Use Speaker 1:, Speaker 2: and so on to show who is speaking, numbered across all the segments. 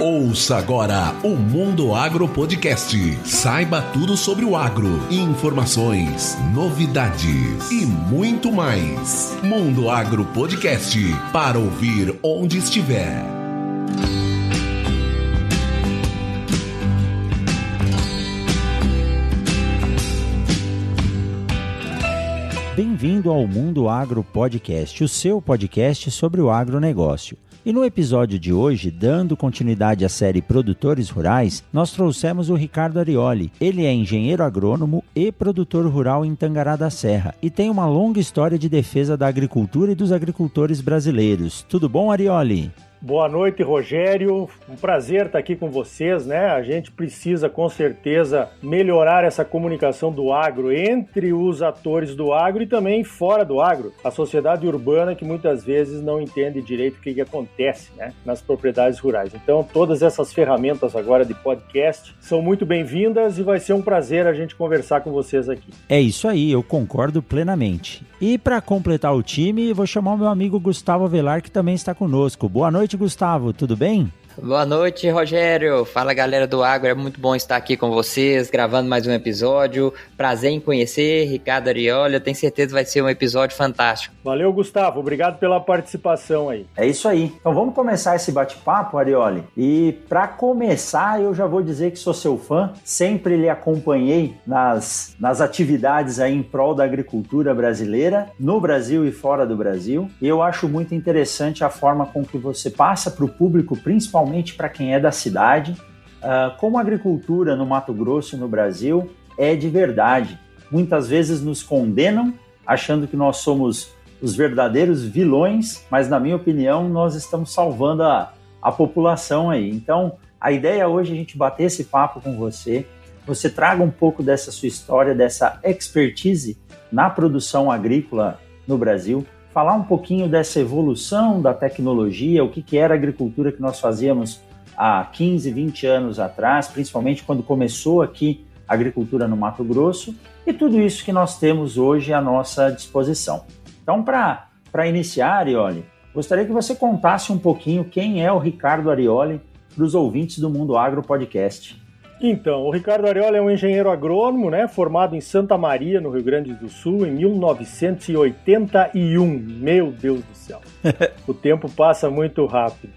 Speaker 1: Ouça agora o Mundo Agro Podcast. Saiba tudo sobre o agro, informações, novidades e muito mais. Mundo Agro Podcast para ouvir onde estiver.
Speaker 2: Bem-vindo ao Mundo Agro Podcast, o seu podcast sobre o agronegócio. E no episódio de hoje, dando continuidade à série Produtores Rurais, nós trouxemos o Ricardo Arioli. Ele é engenheiro agrônomo e produtor rural em Tangará da Serra e tem uma longa história de defesa da agricultura e dos agricultores brasileiros. Tudo bom, Arioli?
Speaker 3: Boa noite, Rogério. Um prazer estar aqui com vocês, né? A gente precisa com certeza melhorar essa comunicação do agro entre os atores do agro e também fora do agro. A sociedade urbana que muitas vezes não entende direito o que, que acontece, né, nas propriedades rurais. Então, todas essas ferramentas agora de podcast são muito bem-vindas e vai ser um prazer a gente conversar com vocês aqui.
Speaker 2: É isso aí, eu concordo plenamente. E para completar o time, vou chamar o meu amigo Gustavo Velar que também está conosco. Boa noite noite, Gustavo. Tudo bem?
Speaker 4: Boa noite, Rogério. Fala galera do Agro, é muito bom estar aqui com vocês, gravando mais um episódio. Prazer em conhecer, Ricardo Arioli. Eu tenho certeza que vai ser um episódio fantástico.
Speaker 3: Valeu, Gustavo. Obrigado pela participação aí.
Speaker 2: É isso aí. Então vamos começar esse bate-papo, Arioli. E para começar, eu já vou dizer que sou seu fã. Sempre lhe acompanhei nas, nas atividades aí em prol da agricultura brasileira, no Brasil e fora do Brasil. E eu acho muito interessante a forma com que você passa para o público, principalmente principalmente para quem é da cidade, uh, como a agricultura no Mato Grosso no Brasil é de verdade. Muitas vezes nos condenam, achando que nós somos os verdadeiros vilões, mas na minha opinião nós estamos salvando a, a população aí. Então, a ideia hoje é a gente bater esse papo com você, você traga um pouco dessa sua história, dessa expertise na produção agrícola no Brasil, falar um pouquinho dessa evolução da tecnologia, o que, que era a agricultura que nós fazíamos há 15, 20 anos atrás, principalmente quando começou aqui a agricultura no Mato Grosso, e tudo isso que nós temos hoje à nossa disposição. Então, para iniciar, Arioli, gostaria que você contasse um pouquinho quem é o Ricardo Arioli para os ouvintes do Mundo Agro Podcast.
Speaker 3: Então, o Ricardo Ariola é um engenheiro agrônomo, né, formado em Santa Maria, no Rio Grande do Sul, em 1981. Meu Deus do céu. o tempo passa muito rápido.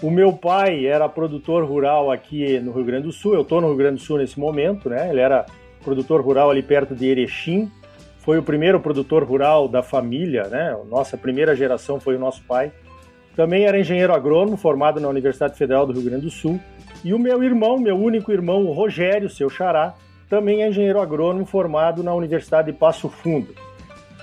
Speaker 3: O meu pai era produtor rural aqui no Rio Grande do Sul. Eu estou no Rio Grande do Sul nesse momento, né? Ele era produtor rural ali perto de Erechim. Foi o primeiro produtor rural da família, né? Nossa primeira geração foi o nosso pai. Também era engenheiro agrônomo, formado na Universidade Federal do Rio Grande do Sul e o meu irmão, meu único irmão, o Rogério, seu xará, também é engenheiro agrônomo formado na Universidade de Passo Fundo.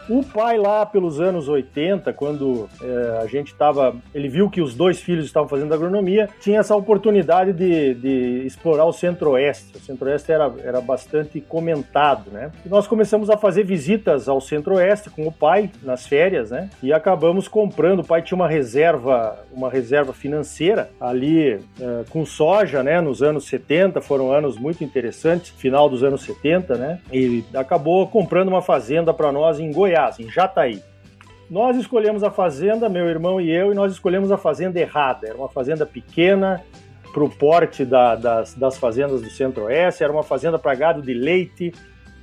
Speaker 3: O pai lá pelos anos 80, quando é, a gente estava, ele viu que os dois filhos estavam fazendo agronomia, tinha essa oportunidade de, de explorar o Centro-Oeste. O Centro-Oeste era, era bastante comentado, né? E nós começamos a fazer visitas ao Centro-Oeste com o pai nas férias, né? E acabamos comprando. O pai tinha uma reserva, uma reserva financeira ali é, com soja, né? Nos anos 70 foram anos muito interessantes, final dos anos 70, né? E acabou comprando uma fazenda para nós em Goiás Goiás, em Jataí. Nós escolhemos a fazenda, meu irmão e eu, e nós escolhemos a fazenda errada. Era uma fazenda pequena, para o porte da, das, das fazendas do Centro-Oeste, era uma fazenda para gado de leite,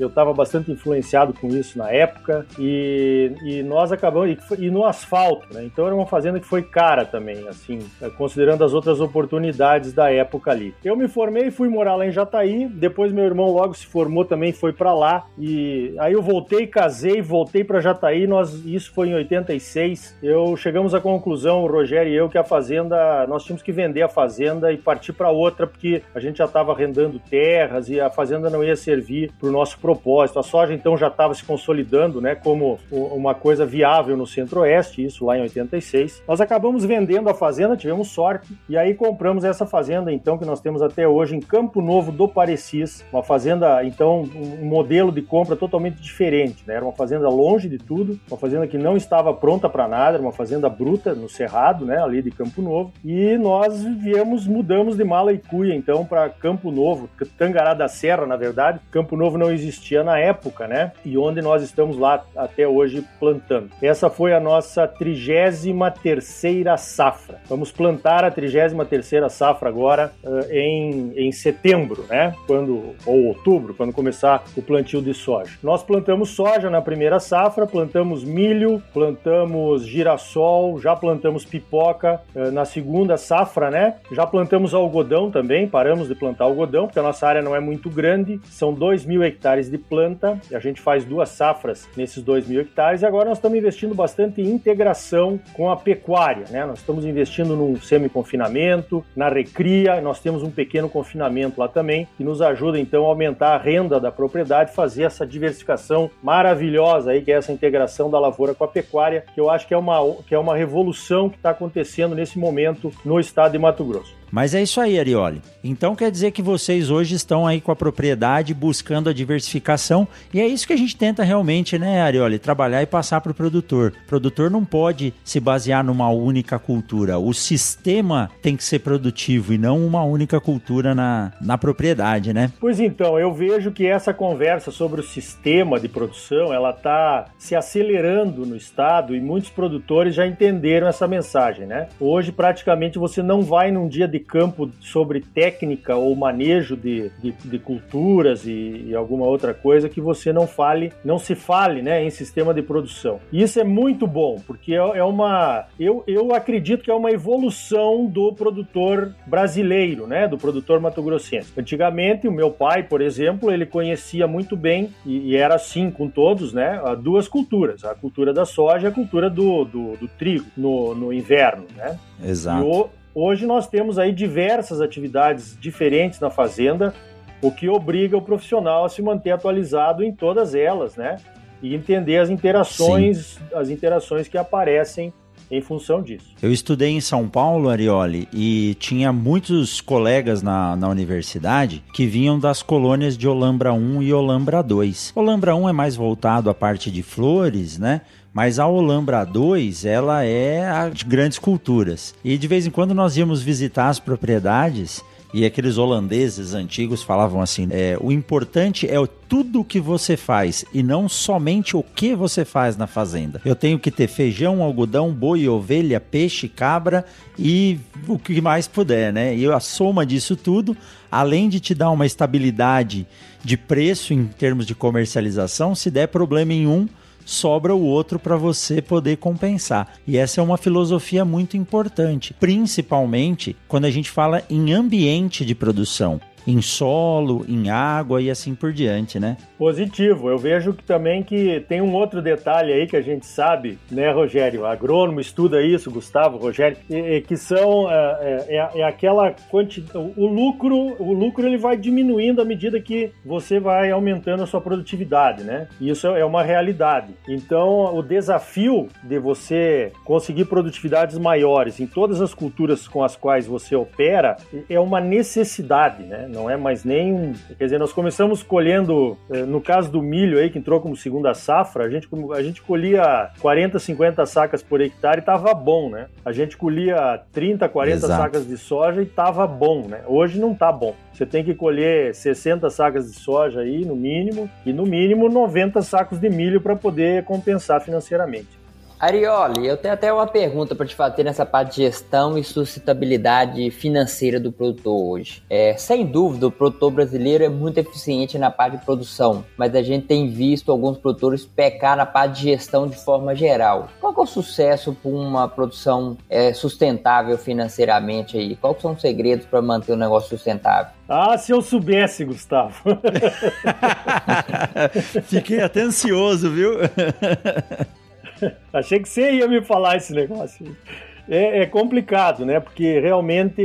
Speaker 3: eu estava bastante influenciado com isso na época e, e nós acabamos e, e, no asfalto, né? Então era uma fazenda que foi cara também, assim, considerando as outras oportunidades da época ali. Eu me formei, fui morar lá em Jataí. Depois meu irmão logo se formou também, foi para lá e aí eu voltei, casei, voltei para Jataí. Nós isso foi em 86. Eu chegamos à conclusão, o Rogério e eu, que a fazenda nós tínhamos que vender a fazenda e partir para outra porque a gente já estava arrendando terras e a fazenda não ia servir para o nosso propósito. A soja então já estava se consolidando, né, como uma coisa viável no Centro-Oeste, isso lá em 86. Nós acabamos vendendo a fazenda, tivemos sorte e aí compramos essa fazenda então que nós temos até hoje em Campo Novo do Parecis, uma fazenda então um modelo de compra totalmente diferente, né? Era uma fazenda longe de tudo, uma fazenda que não estava pronta para nada, era uma fazenda bruta no cerrado, né, ali de Campo Novo. E nós viemos, mudamos de mala e cuia então para Campo Novo, Tangará da Serra, na verdade. Campo Novo não existia existia na época, né? E onde nós estamos lá até hoje plantando. Essa foi a nossa 33 terceira safra. Vamos plantar a 33 terceira safra agora uh, em, em setembro, né? Quando, ou outubro, quando começar o plantio de soja. Nós plantamos soja na primeira safra, plantamos milho, plantamos girassol, já plantamos pipoca uh, na segunda safra, né? Já plantamos algodão também, paramos de plantar algodão, porque a nossa área não é muito grande, são 2 mil hectares de planta, a gente faz duas safras nesses 2 mil hectares, e agora nós estamos investindo bastante em integração com a pecuária, né? Nós estamos investindo num semi-confinamento, na recria, nós temos um pequeno confinamento lá também, que nos ajuda então a aumentar a renda da propriedade, fazer essa diversificação maravilhosa aí, que é essa integração da lavoura com a pecuária, que eu acho que é uma, que é uma revolução que está acontecendo nesse momento no estado de Mato Grosso.
Speaker 2: Mas é isso aí, Arioli. Então quer dizer que vocês hoje estão aí com a propriedade buscando a diversificação e é isso que a gente tenta realmente, né, Arioli? Trabalhar e passar para o produtor. O produtor não pode se basear numa única cultura. O sistema tem que ser produtivo e não uma única cultura na, na propriedade, né?
Speaker 3: Pois então, eu vejo que essa conversa sobre o sistema de produção, ela está se acelerando no estado e muitos produtores já entenderam essa mensagem, né? Hoje praticamente você não vai num dia de campo sobre técnica ou manejo de, de, de culturas e, e, alguma outra coisa que você não fale, não se fale né, em sistema de produção. E isso é muito bom, porque é, é uma. Eu, eu acredito que é uma evolução do produtor brasileiro, né? Do produtor mato-grossense. Antigamente, o meu pai, por exemplo, ele conhecia muito bem, e, e era assim com todos, né? Duas culturas: a cultura da soja e a cultura do, do, do trigo no, no inverno, né?
Speaker 2: Exato.
Speaker 3: Hoje nós temos aí diversas atividades diferentes na fazenda, o que obriga o profissional a se manter atualizado em todas elas, né? E entender as interações, Sim. as interações que aparecem em função disso.
Speaker 2: Eu estudei em São Paulo, Arioli, e tinha muitos colegas na, na universidade que vinham das colônias de Olambra 1 e Olambra 2. Olambra 1 é mais voltado à parte de flores, né? Mas a Olambra 2, ela é de grandes culturas. E de vez em quando nós íamos visitar as propriedades e aqueles holandeses antigos falavam assim: é, o importante é o tudo que você faz e não somente o que você faz na fazenda. Eu tenho que ter feijão, algodão, boi, ovelha, peixe, cabra e o que mais puder, né? E a soma disso tudo, além de te dar uma estabilidade de preço em termos de comercialização, se der problema em um, sobra o outro para você poder compensar. E essa é uma filosofia muito importante, principalmente quando a gente fala em ambiente de produção em solo, em água e assim por diante, né?
Speaker 3: Positivo. Eu vejo que também que tem um outro detalhe aí que a gente sabe, né, Rogério? Agrônomo estuda isso, Gustavo, Rogério, e, e que são é, é, é, é aquela quantidade. O lucro, o lucro ele vai diminuindo à medida que você vai aumentando a sua produtividade, né? Isso é uma realidade. Então, o desafio de você conseguir produtividades maiores em todas as culturas com as quais você opera é uma necessidade, né? Não é mais nem. Quer dizer, nós começamos colhendo, eh, no caso do milho aí, que entrou como segunda safra, a gente, a gente colhia 40, 50 sacas por hectare e tava bom, né? A gente colhia 30, 40 Exato. sacas de soja e tava bom, né? Hoje não tá bom. Você tem que colher 60 sacas de soja aí, no mínimo, e no mínimo 90 sacos de milho para poder compensar financeiramente.
Speaker 4: Arioli, eu tenho até uma pergunta para te fazer nessa parte de gestão e sustentabilidade financeira do produtor hoje. É, sem dúvida, o produtor brasileiro é muito eficiente na parte de produção, mas a gente tem visto alguns produtores pecar na parte de gestão de forma geral. Qual é o sucesso para uma produção é, sustentável financeiramente aí? Quais são os segredos para manter o negócio sustentável?
Speaker 3: Ah, se eu soubesse, Gustavo.
Speaker 2: Fiquei até ansioso, viu?
Speaker 3: Achei que você ia me falar esse negócio é, é, complicado, né? Porque realmente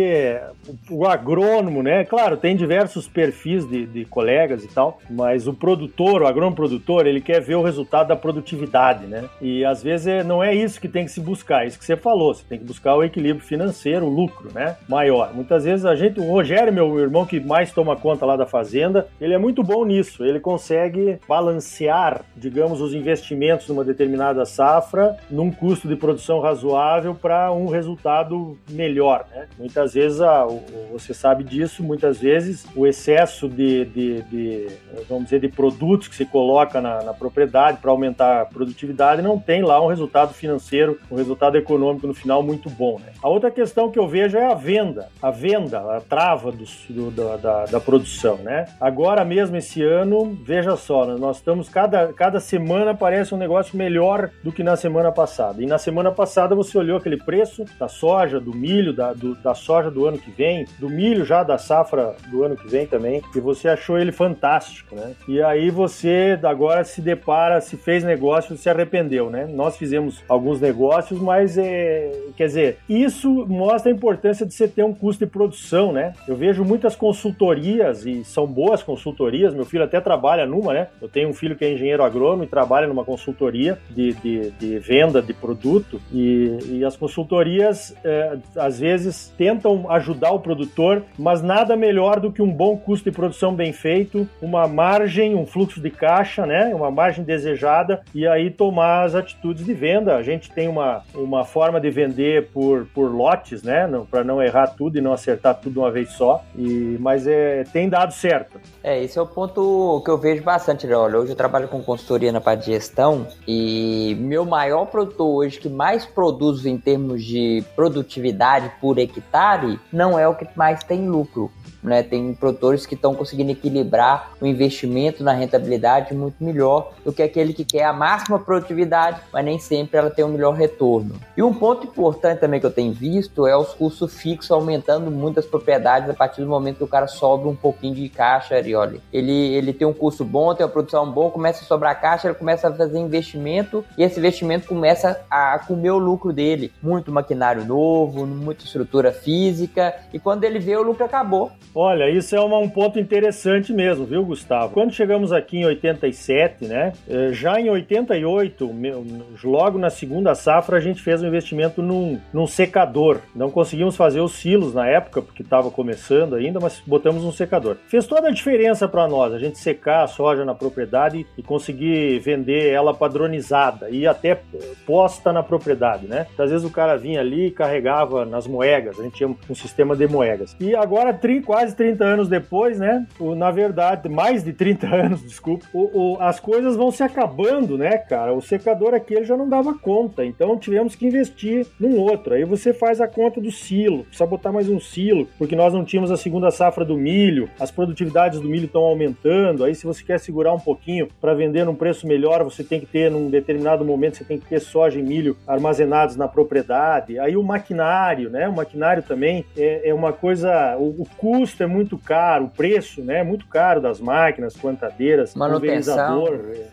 Speaker 3: o agrônomo, né? Claro, tem diversos perfis de, de, colegas e tal, mas o produtor, o agrônomo produtor, ele quer ver o resultado da produtividade, né? E às vezes é, não é isso que tem que se buscar, é isso que você falou, você tem que buscar o equilíbrio financeiro, o lucro, né? Maior. Muitas vezes a gente, o Rogério, meu irmão que mais toma conta lá da fazenda, ele é muito bom nisso, ele consegue balancear, digamos, os investimentos numa determinada safra num custo de produção razoável para um resultado melhor, né? Muitas vezes, a, você sabe disso, muitas vezes o excesso de, de, de vamos dizer, de produtos que se coloca na, na propriedade para aumentar a produtividade não tem lá um resultado financeiro, um resultado econômico no final muito bom, né? A outra questão que eu vejo é a venda, a venda, a trava do, do da, da, da produção, né? Agora mesmo esse ano, veja só, nós estamos cada, cada semana parece um negócio melhor do que na semana passada. E na semana passada você olhou aquele preço da soja, do milho, da, do, da soja do ano que vem, do milho já da safra do ano que vem também, e você achou ele fantástico, né? E aí você agora se depara, se fez negócio, se arrependeu, né? Nós fizemos alguns negócios, mas é, quer dizer, isso mostra a importância de você ter um custo de produção, né? Eu vejo muitas consultorias e são boas consultorias. Meu filho até trabalha numa, né? Eu tenho um filho que é engenheiro agrônomo e trabalha numa consultoria de, de, de venda de produto e, e as consultorias é, às vezes tentam ajudar o produtor, mas nada melhor do que um bom custo de produção bem feito, uma margem, um fluxo de caixa, né? Uma margem desejada e aí tomar as atitudes de venda. A gente tem uma, uma forma de vender por, por lotes, né? Para não errar tudo e não acertar tudo de uma vez só. E, mas é, tem dado certo.
Speaker 4: É, esse é o ponto que eu vejo bastante. Né? Olha, hoje eu trabalho com consultoria na parte de gestão e meu maior produtor hoje que mais produz em termos de produtividade por hectare não é o que mais tem lucro. Né? Tem produtores que estão conseguindo equilibrar o investimento na rentabilidade muito melhor do que aquele que quer a máxima produtividade, mas nem sempre ela tem o um melhor retorno. E um ponto importante também que eu tenho visto é os custos fixos aumentando muito as propriedades a partir do momento que o cara sobe um pouquinho de caixa olha, ele, ele tem um custo bom, tem uma produção boa, começa a sobrar caixa, ele começa a fazer investimento e esse investimento começa a comer o lucro dele. Muito maquinário novo, muita estrutura física e quando ele vê o lucro acabou.
Speaker 3: Olha, isso é uma, um ponto interessante mesmo, viu, Gustavo? Quando chegamos aqui em 87, né? Eh, já em 88, logo na segunda safra, a gente fez um investimento num, num secador. Não conseguimos fazer os silos na época, porque estava começando ainda, mas botamos um secador. Fez toda a diferença para nós, a gente secar a soja na propriedade e conseguir vender ela padronizada e até posta na propriedade, né? Às vezes o cara vinha ali e carregava nas moegas, a gente tinha um sistema de moegas. E agora, quase quase 30 anos depois, né? Na verdade, mais de 30 anos, desculpa, o, o, as coisas vão se acabando, né, cara? O secador aqui ele já não dava conta, então tivemos que investir num outro. Aí você faz a conta do silo, precisa botar mais um silo, porque nós não tínhamos a segunda safra do milho, as produtividades do milho estão aumentando. Aí, se você quer segurar um pouquinho para vender num preço melhor, você tem que ter, num determinado momento, você tem que ter soja e milho armazenados na propriedade. Aí, o maquinário, né? O maquinário também é, é uma coisa, o, o custo é muito caro, o preço né, é muito caro das máquinas, plantadeiras,
Speaker 4: manutenção.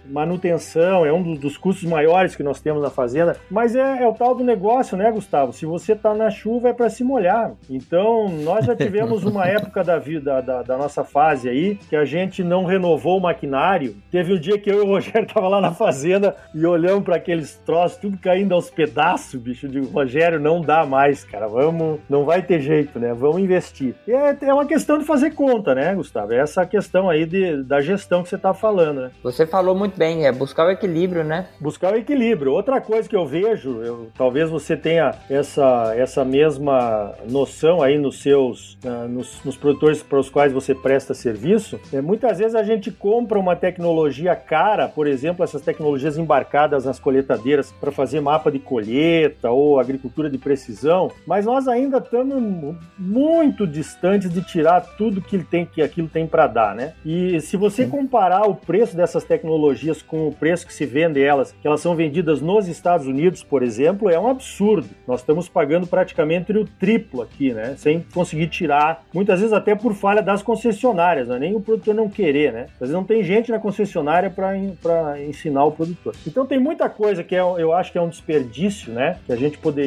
Speaker 3: manutenção é um dos custos maiores que nós temos na fazenda, mas é, é o tal do negócio, né, Gustavo? Se você está na chuva é para se molhar. Então, nós já tivemos uma época da vida, da, da, nossa fase aí, que a gente não renovou o maquinário. Teve um dia que eu e o Rogério tava lá na fazenda e olhamos para aqueles troços, tudo caindo aos pedaços, bicho. de Rogério, não dá mais, cara. Vamos, não vai ter jeito, né? Vamos investir. E é, é uma questão de fazer conta, né, Gustavo? Essa questão aí de, da gestão que você está falando, né?
Speaker 4: Você falou muito bem, é buscar o equilíbrio, né?
Speaker 3: Buscar o equilíbrio. Outra coisa que eu vejo, eu, talvez você tenha essa, essa mesma noção aí nos seus, uh, nos, nos produtores para os quais você presta serviço, é, muitas vezes a gente compra uma tecnologia cara, por exemplo, essas tecnologias embarcadas nas colheitadeiras para fazer mapa de colheita ou agricultura de precisão, mas nós ainda estamos muito distantes de tirar tudo que tem que aquilo tem para dar, né? E se você comparar o preço dessas tecnologias com o preço que se vende elas, que elas são vendidas nos Estados Unidos, por exemplo, é um absurdo. Nós estamos pagando praticamente o triplo aqui, né? Sem conseguir tirar, muitas vezes até por falha das concessionárias, né? nem o produtor não querer, né? Às vezes não tem gente na concessionária para ensinar o produtor. Então tem muita coisa que é, eu acho que é um desperdício, né? Que a gente poderia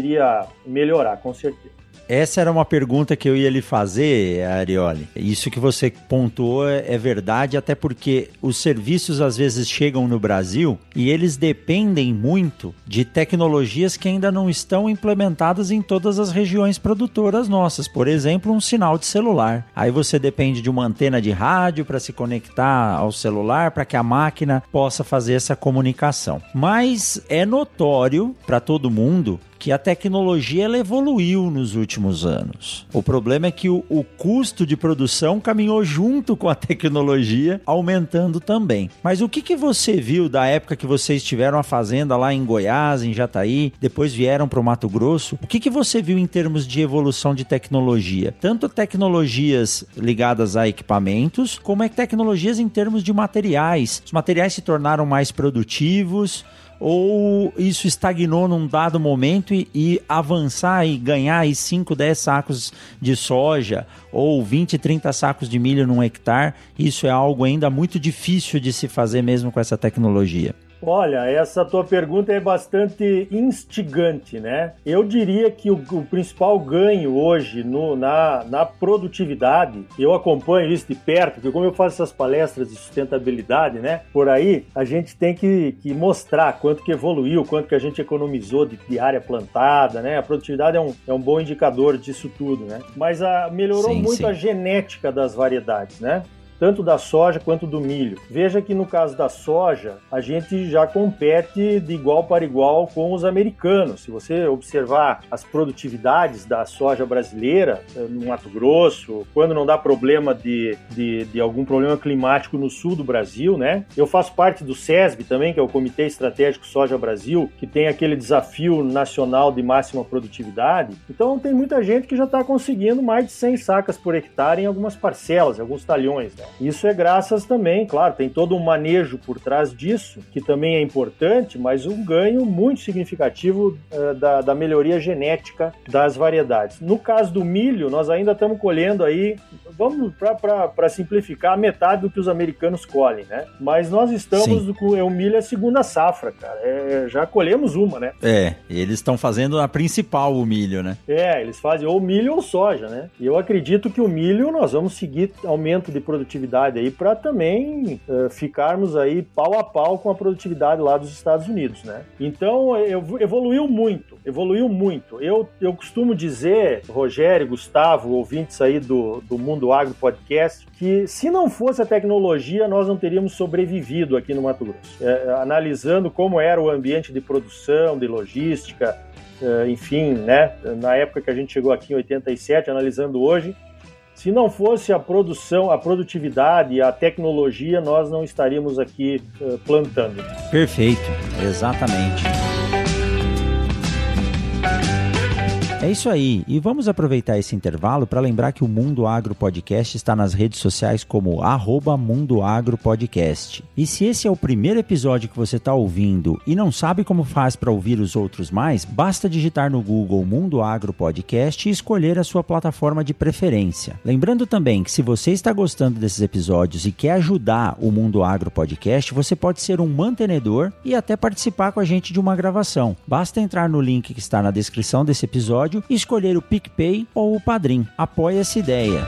Speaker 3: melhorar, com certeza.
Speaker 2: Essa era uma pergunta que eu ia lhe fazer, Arioli. Isso que você pontuou é verdade, até porque os serviços às vezes chegam no Brasil e eles dependem muito de tecnologias que ainda não estão implementadas em todas as regiões produtoras nossas. Por exemplo, um sinal de celular. Aí você depende de uma antena de rádio para se conectar ao celular para que a máquina possa fazer essa comunicação. Mas é notório para todo mundo que a tecnologia ela evoluiu nos últimos anos. O problema é que o, o, custo de produção caminhou junto com a tecnologia, aumentando também. Mas o que, que você viu da época que vocês tiveram a fazenda lá em Goiás, em Jataí, depois vieram para o Mato Grosso? O que, que você viu em termos de evolução de tecnologia? Tanto tecnologias ligadas a equipamentos, como é tecnologias em termos de materiais. Os materiais se tornaram mais produtivos, ou isso estagnou num dado momento e, e avançar e ganhar aí 5, 10 sacos de soja ou 20, 30 sacos de milho num hectare, isso é algo ainda muito difícil de se fazer mesmo com essa tecnologia?
Speaker 3: Olha, essa tua pergunta é bastante instigante, né? Eu diria que o, o principal ganho hoje no, na, na produtividade, eu acompanho isso de perto, porque como eu faço essas palestras de sustentabilidade, né? Por aí, a gente tem que, que mostrar quanto que evoluiu, quanto que a gente economizou de, de área plantada, né? A produtividade é um, é um bom indicador disso tudo, né? Mas a, melhorou sim, muito sim. a genética das variedades, né? Tanto da soja quanto do milho. Veja que no caso da soja, a gente já compete de igual para igual com os americanos. Se você observar as produtividades da soja brasileira eh, no Mato Grosso, quando não dá problema de, de, de algum problema climático no sul do Brasil, né? Eu faço parte do SESB também, que é o Comitê Estratégico Soja Brasil, que tem aquele desafio nacional de máxima produtividade. Então tem muita gente que já está conseguindo mais de 100 sacas por hectare em algumas parcelas, alguns talhões. Né? Isso é graças também, claro, tem todo um manejo por trás disso, que também é importante, mas um ganho muito significativo uh, da, da melhoria genética das variedades. No caso do milho, nós ainda estamos colhendo aí, vamos para simplificar, metade do que os americanos colhem, né? Mas nós estamos com é, o milho é a segunda safra, cara. É, já colhemos uma, né?
Speaker 2: É, eles estão fazendo a principal o milho, né?
Speaker 3: É, eles fazem ou milho ou soja, né? E eu acredito que o milho nós vamos seguir aumento de produtividade produtividade aí para também uh, ficarmos aí pau a pau com a produtividade lá dos Estados Unidos, né? Então evoluiu muito, evoluiu muito. Eu, eu costumo dizer, Rogério, Gustavo, ouvintes aí do, do Mundo Agro Podcast, que se não fosse a tecnologia nós não teríamos sobrevivido aqui no Mato Grosso. É, analisando como era o ambiente de produção, de logística, é, enfim, né? Na época que a gente chegou aqui em 87, analisando hoje, se não fosse a produção, a produtividade, a tecnologia, nós não estaríamos aqui uh, plantando.
Speaker 2: Perfeito, exatamente. É isso aí, e vamos aproveitar esse intervalo para lembrar que o Mundo Agro Podcast está nas redes sociais como arroba Mundo Agro Podcast. E se esse é o primeiro episódio que você está ouvindo e não sabe como faz para ouvir os outros mais, basta digitar no Google Mundo Agro Podcast e escolher a sua plataforma de preferência. Lembrando também que se você está gostando desses episódios e quer ajudar o Mundo Agro Podcast, você pode ser um mantenedor e até participar com a gente de uma gravação. Basta entrar no link que está na descrição desse episódio episódio e escolher o PicPay ou o Padrim. Apoie essa ideia.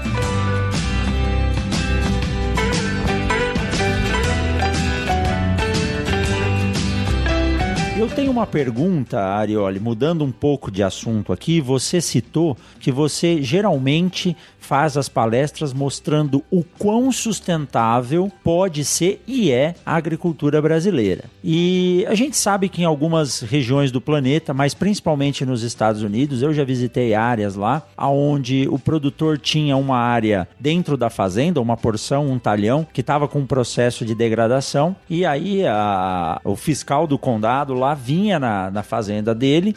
Speaker 2: Eu tenho uma pergunta, Arioli, mudando um pouco de assunto aqui. Você citou que você geralmente faz as palestras mostrando o quão sustentável pode ser e é a agricultura brasileira. E a gente sabe que em algumas regiões do planeta, mas principalmente nos Estados Unidos, eu já visitei áreas lá onde o produtor tinha uma área dentro da fazenda, uma porção, um talhão, que estava com um processo de degradação, e aí a, o fiscal do condado lá vinha na, na fazenda dele,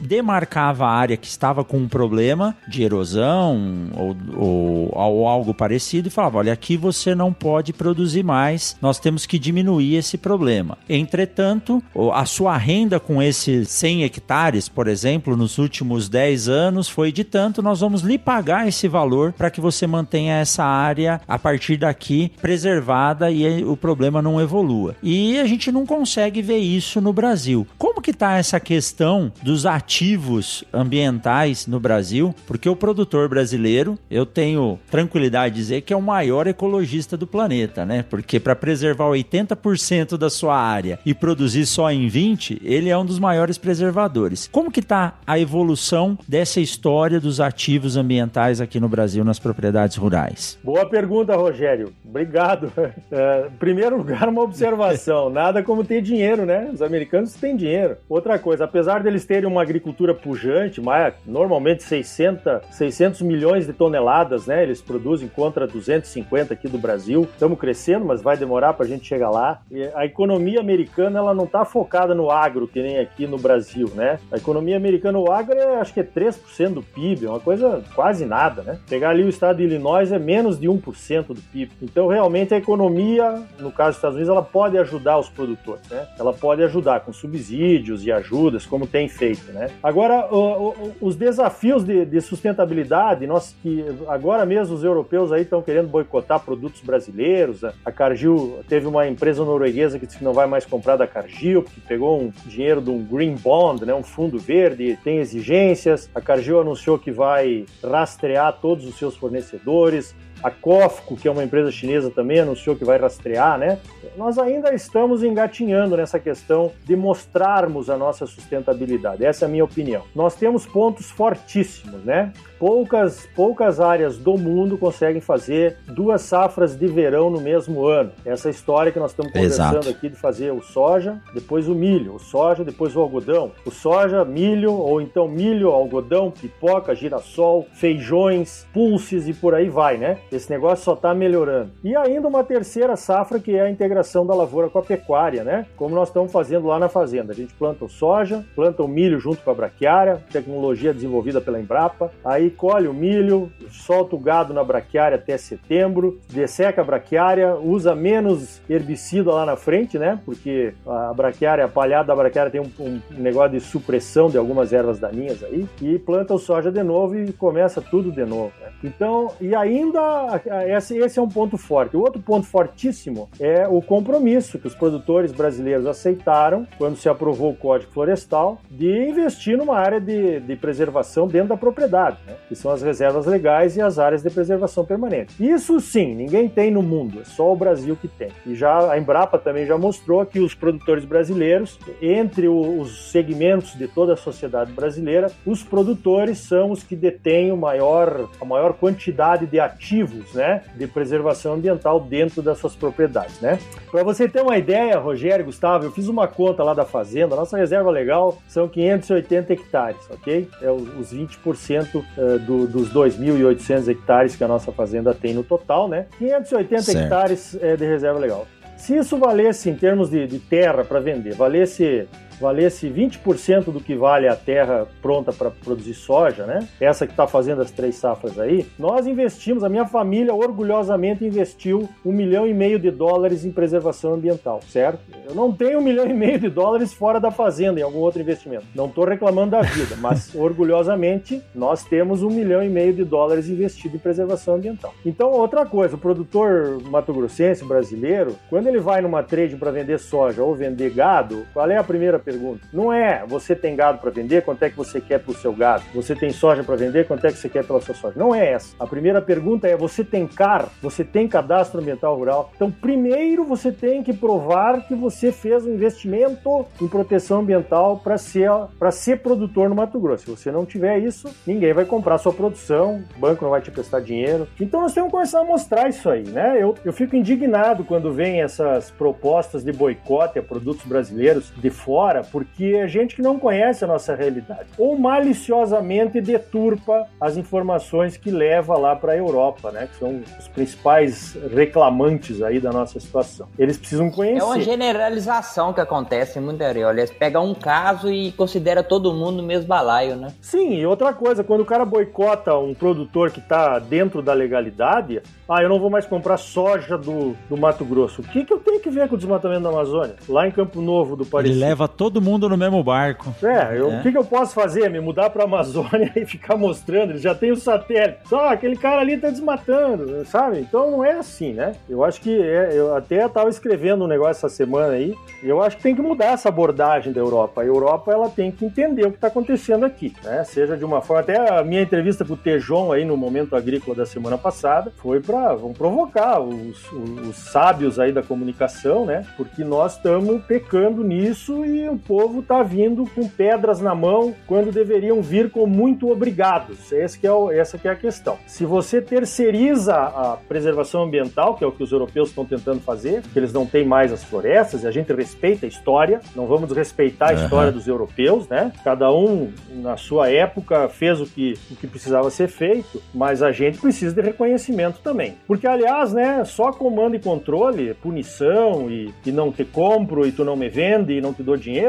Speaker 2: demarcava a área que estava com um problema de erosão ou ou, ou algo parecido e falava: olha, aqui você não pode produzir mais, nós temos que diminuir esse problema. Entretanto, a sua renda com esses 100 hectares, por exemplo, nos últimos 10 anos foi de tanto, nós vamos lhe pagar esse valor para que você mantenha essa área a partir daqui preservada e o problema não evolua. E a gente não consegue ver isso no Brasil. Como Como que está essa questão dos ativos ambientais no Brasil? Porque o produtor brasileiro, eu tenho tranquilidade de dizer que é o maior ecologista do planeta, né? Porque para preservar 80% da sua área e produzir só em 20, ele é um dos maiores preservadores. Como que está a evolução dessa história dos ativos ambientais aqui no Brasil nas propriedades rurais?
Speaker 3: Boa pergunta, Rogério. Obrigado. É, em primeiro lugar, uma observação. Nada como ter dinheiro, né? Os americanos têm dinheiro. Outra coisa, apesar deles terem uma agricultura pujante, normalmente 600, 600 milhões de toneladas, né? Eles produzem contra 250 aqui do Brasil. Estamos crescendo, mas vai demorar para a gente chegar lá. E a economia americana ela não está focada no agro, que nem aqui no Brasil, né? A economia americana, o agro, é, acho que é 3% do PIB, é uma coisa quase nada, né? Pegar ali o estado de Illinois é menos de 1% do PIB. Então, realmente, a economia, no caso dos Estados Unidos, ela pode ajudar os produtores, né? Ela pode ajudar com subsídios e ajudas, como tem feito, né? Agora, o, o, os desafios de, de, sustentabilidade, nós que agora mesmo os europeus aí estão querendo boicotar produtos brasileiros. A Cargill teve uma empresa norueguesa que disse que não vai mais comprar da Cargill, porque pegou um dinheiro de um green bond, né? Um fundo verde, tem exigências. A Cargill anunciou que vai rastrear todos os seus fornecedores. A Cofco, que é uma empresa chinesa também, anunciou que vai rastrear, né? Nós ainda estamos engatinhando nessa questão de mostrarmos a nossa sustentabilidade. Essa é a minha opinião. Nós temos pontos fortíssimos, né? Poucas, poucas áreas do mundo conseguem fazer duas safras de verão no mesmo ano. Essa história que nós estamos conversando Exato. aqui de fazer o soja, depois o milho, o soja, depois o algodão. O soja, milho, ou então milho, algodão, pipoca, girassol, feijões, pulses e por aí vai, né? Esse negócio só está melhorando. E ainda uma terceira safra que é a integração da lavoura com a pecuária, né? Como nós estamos fazendo lá na fazenda. A gente planta o soja, planta o milho junto com a braquiária, tecnologia desenvolvida pela Embrapa. Aí colhe o milho, solta o gado na braquiária até setembro, desseca a braquiária, usa menos herbicida lá na frente, né? Porque a braquiária, a palhada da braquiária tem um, um negócio de supressão de algumas ervas daninhas aí, e planta o soja de novo e começa tudo de novo. Né? Então, e ainda esse, esse é um ponto forte. O outro ponto fortíssimo é o compromisso que os produtores brasileiros aceitaram quando se aprovou o Código Florestal de investir numa área de, de preservação dentro da propriedade. Né? Que são as reservas legais e as áreas de preservação permanente. Isso sim, ninguém tem no mundo, é só o Brasil que tem. E já a Embrapa também já mostrou que os produtores brasileiros, entre os segmentos de toda a sociedade brasileira, os produtores são os que detêm o maior, a maior quantidade de ativos, né, de preservação ambiental dentro das suas propriedades, né? Para você ter uma ideia, Rogério, Gustavo, eu fiz uma conta lá da fazenda, nossa reserva legal são 580 hectares, ok? É os 20% do, dos 2.800 hectares que a nossa fazenda tem no total, né? 580 certo. hectares é, de reserva legal. Se isso valesse em termos de, de terra para vender, valesse valesse 20% do que vale a terra pronta para produzir soja, né? Essa que está fazendo as três safras aí, nós investimos, a minha família orgulhosamente investiu um milhão e meio de dólares em preservação ambiental, certo? Eu não tenho um milhão e meio de dólares fora da fazenda em algum outro investimento. Não estou reclamando da vida, mas orgulhosamente nós temos um milhão e meio de dólares investido em preservação ambiental. Então, outra coisa, o produtor mato-grossense brasileiro, quando ele vai numa trade para vender soja ou vender gado, qual é a primeira pergunta. Não é você tem gado para vender, quanto é que você quer para o seu gado? Você tem soja para vender, quanto é que você quer pela sua soja? Não é essa. A primeira pergunta é: você tem CAR? Você tem cadastro ambiental rural? Então, primeiro você tem que provar que você fez um investimento em proteção ambiental para ser, ser produtor no Mato Grosso. Se você não tiver isso, ninguém vai comprar sua produção, o banco não vai te prestar dinheiro. Então, nós temos que começar a mostrar isso aí, né? Eu, eu fico indignado quando vem essas propostas de boicote a produtos brasileiros de fora fora, porque é gente que não conhece a nossa realidade, ou maliciosamente deturpa as informações que leva lá para a Europa, né? Que são os principais reclamantes aí da nossa situação. Eles precisam conhecer. É
Speaker 4: uma generalização que acontece muito, Ariel. Eles pegam um caso e considera todo mundo no mesmo balaio, né?
Speaker 3: Sim, e outra coisa, quando o cara boicota um produtor que está dentro da legalidade, ah, eu não vou mais comprar soja do, do Mato Grosso. O que, que eu tenho que ver com o desmatamento da Amazônia? Lá em Campo Novo do Paris.
Speaker 2: Ele leva todo mundo no mesmo barco.
Speaker 3: É, é. o que, que, eu posso fazer? Me mudar para a Amazônia e ficar mostrando? Eles já tem o satélite. Só aquele cara ali tá desmatando, sabe? Então não é assim, né? Eu acho que é, eu até estava escrevendo um negócio essa semana aí. Eu acho que tem que mudar essa abordagem da Europa. A Europa ela tem que entender o que está acontecendo aqui, né? Seja de uma forma até a minha entrevista com o Tejon aí no momento agrícola da semana passada foi para vamos provocar os, os, os sábios aí da comunicação, né? Porque nós estamos pecando nisso e o povo está vindo com pedras na mão quando deveriam vir com muito obrigados. Esse que é o, essa que é a questão. Se você terceiriza a preservação ambiental, que é o que os europeus estão tentando fazer, que eles não têm mais as florestas e a gente respeita a história, não vamos respeitar a uhum. história dos europeus, né? Cada um na sua época fez o que, o que precisava ser feito, mas a gente precisa de reconhecimento também. Porque, aliás, né, só comando e controle, punição e, e não te compro e tu não me vende e não te dou dinheiro,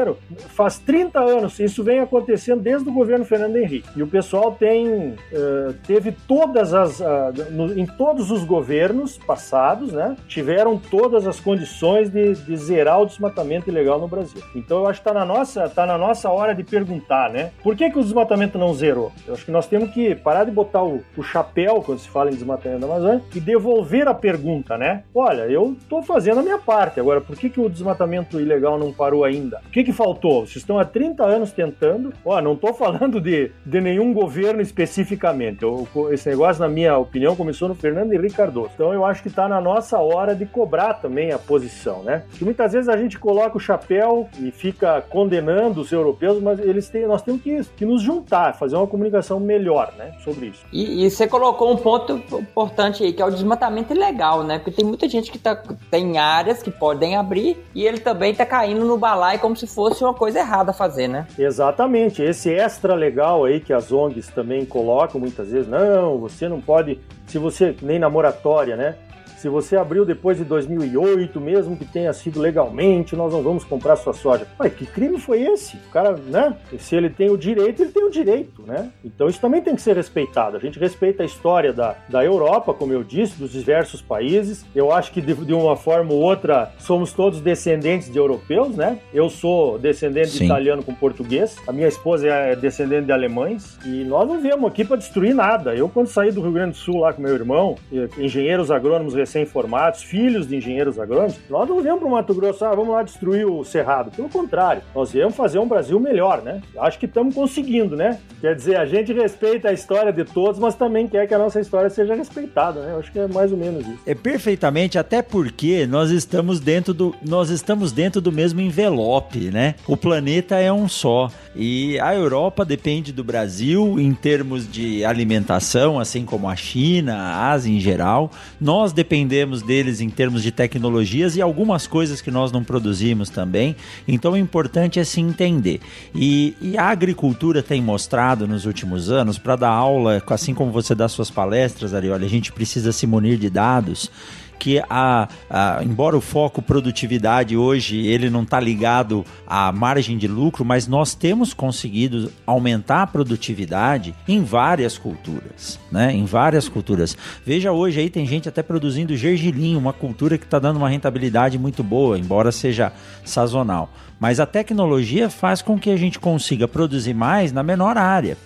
Speaker 3: faz 30 anos, isso vem acontecendo desde o governo Fernando Henrique. E o pessoal tem, uh, teve todas as, uh, no, em todos os governos passados, né, tiveram todas as condições de, de zerar o desmatamento ilegal no Brasil. Então eu acho que está na nossa, tá na nossa hora de perguntar, né, por que que o desmatamento não zerou? Eu acho que nós temos que parar de botar o, o chapéu quando se fala em desmatamento da Amazônia e devolver a pergunta, né? Olha, eu estou fazendo a minha parte. Agora, por que, que o desmatamento ilegal não parou ainda? Que, que faltou? Vocês estão há 30 anos tentando. Ó, não estou falando de, de nenhum governo especificamente. Eu, esse negócio, na minha opinião, começou no Fernando Henrique Cardoso. Então eu acho que está na nossa hora de cobrar também a posição, né? Porque muitas vezes a gente coloca o chapéu e fica condenando os europeus, mas eles têm, nós temos que, que nos juntar, fazer uma comunicação melhor, né? Sobre isso.
Speaker 4: E, e você colocou um ponto importante aí, que é o desmatamento ilegal, né? Porque tem muita gente que tá, tem áreas que podem abrir e ele também tá caindo no balaio como se fosse uma coisa errada fazer, né?
Speaker 3: Exatamente. Esse extra legal aí que as ONGs também colocam muitas vezes, não, você não pode, se você, nem na moratória, né? Se você abriu depois de 2008, mesmo que tenha sido legalmente, nós não vamos comprar sua soja. Mas que crime foi esse? O cara, né? Se ele tem o direito, ele tem o direito, né? Então isso também tem que ser respeitado. A gente respeita a história da, da Europa, como eu disse, dos diversos países. Eu acho que de, de uma forma ou outra somos todos descendentes de europeus, né? Eu sou descendente Sim. de italiano com português. A minha esposa é descendente de alemães. E nós não viemos aqui para destruir nada. Eu, quando saí do Rio Grande do Sul lá com meu irmão, engenheiros agrônomos recém-formados, filhos de engenheiros agrônomos, nós não viemos para o Mato Grosso, ah, vamos lá destruir o Cerrado. Pelo contrário, nós viemos fazer um Brasil melhor, né? Acho que estamos conseguindo, né? Quer dizer, a gente respeita a história de todos, mas também quer que a nossa história seja respeitada, né? Acho que é mais ou menos isso.
Speaker 2: É perfeitamente, até porque nós estamos dentro do, nós estamos dentro do mesmo envelope, né? O planeta é um só e a Europa depende do Brasil em termos de alimentação, assim como a China, a Ásia em geral. Nós dependemos dependemos deles em termos de tecnologias e algumas coisas que nós não produzimos também. Então o importante é se entender. E, e a agricultura tem mostrado nos últimos anos, para dar aula, assim como você dá suas palestras, Arioli, a gente precisa se munir de dados que a, a, embora o foco produtividade hoje ele não está ligado à margem de lucro, mas nós temos conseguido aumentar a produtividade em várias culturas, né? Em várias culturas. Veja hoje aí tem gente até produzindo gergelim, uma cultura que está dando uma rentabilidade muito boa, embora seja sazonal. Mas a tecnologia faz com que a gente consiga produzir mais na menor área.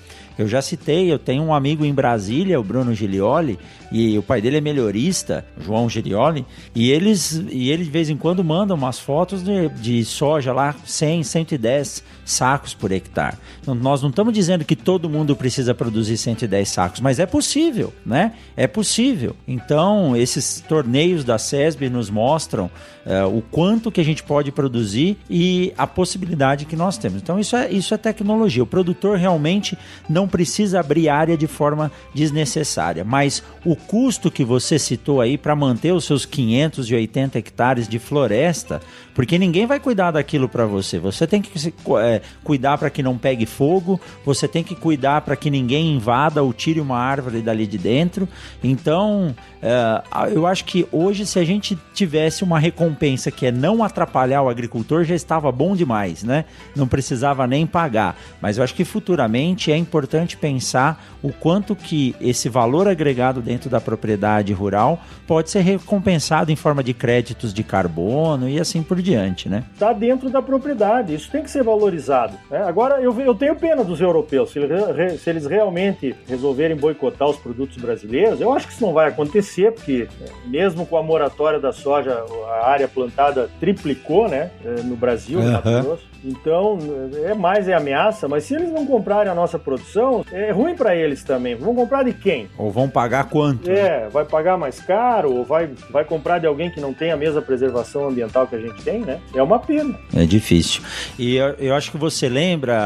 Speaker 2: Eu já citei, eu tenho um amigo em Brasília, o Bruno Gilioli, e o pai dele é melhorista, João Gilioli, e eles e ele de vez em quando mandam umas fotos de, de soja lá, 100, 110 sacos por hectare. Então, nós não estamos dizendo que todo mundo precisa produzir 110 sacos, mas é possível, né? É possível. Então, esses torneios da SESB nos mostram uh, o quanto que a gente pode produzir e a possibilidade que nós temos. Então, isso é, isso é tecnologia. O produtor realmente não precisa abrir área de forma desnecessária, mas o custo que você citou aí para manter os seus 580 hectares de floresta, porque ninguém vai cuidar daquilo para você. Você tem que é, cuidar para que não pegue fogo, você tem que cuidar para que ninguém invada ou tire uma árvore dali de dentro. Então, é, eu acho que hoje, se a gente tivesse uma recompensa que é não atrapalhar o agricultor, já estava bom demais, né? Não precisava nem pagar. Mas eu acho que futuramente é importante importante pensar o quanto que esse valor agregado dentro da propriedade rural pode ser recompensado em forma de créditos de carbono e assim por diante, né?
Speaker 3: Está dentro da propriedade, isso tem que ser valorizado. Né? Agora, eu, eu tenho pena dos europeus, se, eles, se eles realmente resolverem boicotar os produtos brasileiros, eu acho que isso não vai acontecer, porque mesmo com a moratória da soja, a área plantada triplicou, né, eh, no Brasil, uhum. no Mato Grosso. Então, é mais é ameaça, mas se eles não comprarem a nossa produção, é ruim para eles também. Vão comprar de quem?
Speaker 2: Ou vão pagar quanto?
Speaker 3: É, vai pagar mais caro, ou vai, vai comprar de alguém que não tem a mesma preservação ambiental que a gente tem, né? É uma pena.
Speaker 2: É difícil. E eu, eu acho que você lembra,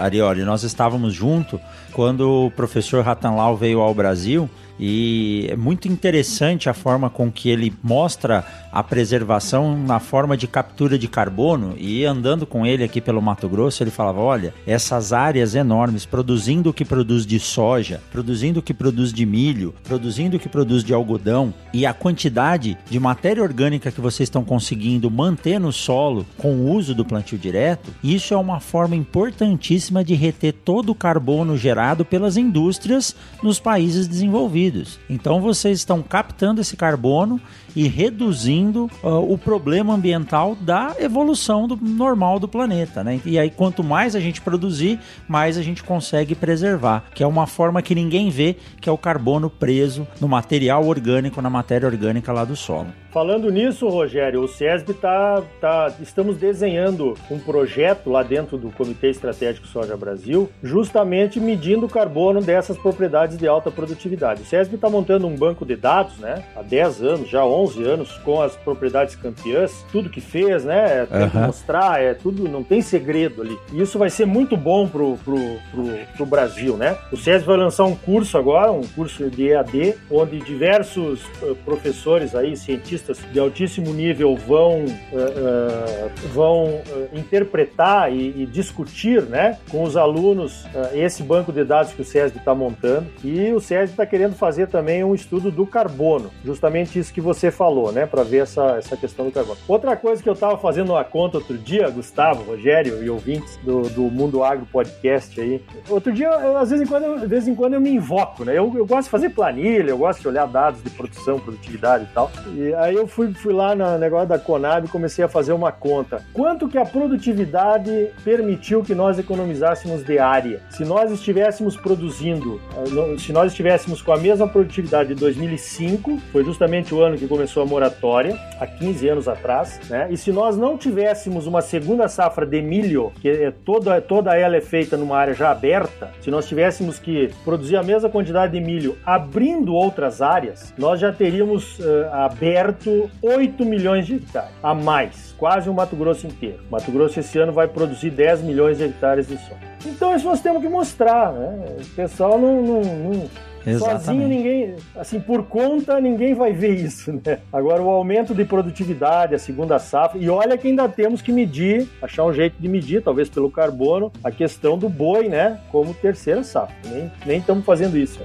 Speaker 2: Arioli, nós estávamos junto quando o professor Ratanlau veio ao Brasil e é muito interessante a forma com que ele mostra a preservação na forma de captura de carbono. E andando com ele aqui pelo Mato Grosso, ele falava: olha, essas áreas enormes, produzindo o que produz de soja, produzindo o que produz de milho, produzindo o que produz de algodão, e a quantidade de matéria orgânica que vocês estão conseguindo manter no solo com o uso do plantio direto, isso é uma forma importantíssima de reter todo o carbono gerado pelas indústrias nos países desenvolvidos. Então vocês estão captando esse carbono e reduzindo uh, o problema ambiental da evolução do, normal do planeta, né? E aí quanto mais a gente produzir, mais a gente consegue preservar, que é uma forma que ninguém vê, que é o carbono preso no material orgânico, na matéria orgânica lá do solo.
Speaker 3: Falando nisso, Rogério, o CESB tá, tá, estamos desenhando um projeto lá dentro do Comitê Estratégico Soja Brasil, justamente medindo o carbono dessas propriedades de alta produtividade. O CESB está montando um banco de dados, né, há 10 anos, já 11 anos, com as propriedades campeãs, tudo que fez, né, tem uhum. que mostrar, é tudo, não tem segredo ali. E isso vai ser muito bom pro, pro, pro, pro Brasil, né. O CESB vai lançar um curso agora, um curso de EAD, onde diversos uh, professores aí, cientistas de altíssimo nível vão, uh, vão uh, interpretar e, e, discutir né, com os alunos esse banco de dados que o SESB está montando. E o SESB está querendo fazer também um estudo do carbono, justamente isso que você falou, né, para ver essa, essa questão do carbono. Outra coisa que eu estava fazendo uma conta outro dia, Gustavo, Rogério e ouvintes do, do Mundo Agro Podcast aí. Outro dia, eu, às vezes em quando, de vez em quando eu me invoco, né? Eu, eu gosto de fazer planilha, eu gosto de olhar dados de produção, produtividade e tal. E aí Aí eu fui, fui lá no negócio da Conab e comecei a fazer uma conta. Quanto que a produtividade permitiu que nós economizássemos de área? Se nós estivéssemos produzindo, eh, se nós estivéssemos com a mesma produtividade de 2005, foi justamente o ano que começou a moratória, há 15 anos atrás, né? E se nós não tivéssemos uma segunda safra de milho, que é toda, toda ela é feita numa área já aberta, se nós tivéssemos que produzir a mesma quantidade de milho abrindo outras áreas, nós já teríamos uh, aberto 8 milhões de hectares a mais, quase o Mato Grosso inteiro. O Mato Grosso esse ano vai produzir 10 milhões de hectares de soja. Então isso nós temos que mostrar, né? O pessoal não, não, não... Exatamente. Sozinho ninguém, assim, por conta ninguém vai ver isso, né? Agora o aumento de produtividade, a segunda safra, e olha que ainda temos que medir, achar um jeito de medir, talvez pelo carbono, a questão do boi, né? Como terceira safra. Nem, nem estamos fazendo isso.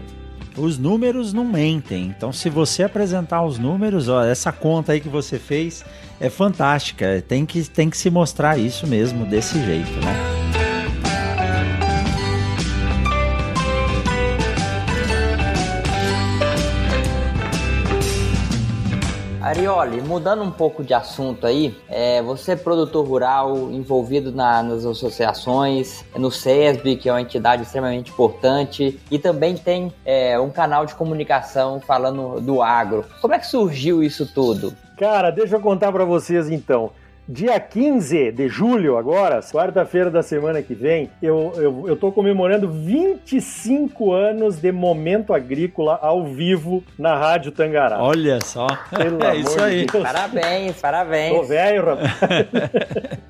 Speaker 2: Os números não mentem. Então, se você apresentar os números, ó, essa conta aí que você fez é fantástica. Tem que, tem que se mostrar isso mesmo, desse jeito, né?
Speaker 4: Arioli, mudando um pouco de assunto aí, é, você é produtor rural, envolvido na, nas associações, no SESB, que é uma entidade extremamente importante, e também tem é, um canal de comunicação falando do agro. Como é que surgiu isso tudo?
Speaker 3: Cara, deixa eu contar para vocês então. Dia 15 de julho, agora, quarta-feira da semana que vem, eu, eu, eu tô comemorando 25 anos de Momento Agrícola ao vivo na Rádio Tangará.
Speaker 2: Olha só. Pelo é isso aí.
Speaker 4: De parabéns, parabéns.
Speaker 3: Tô velho, rapaz.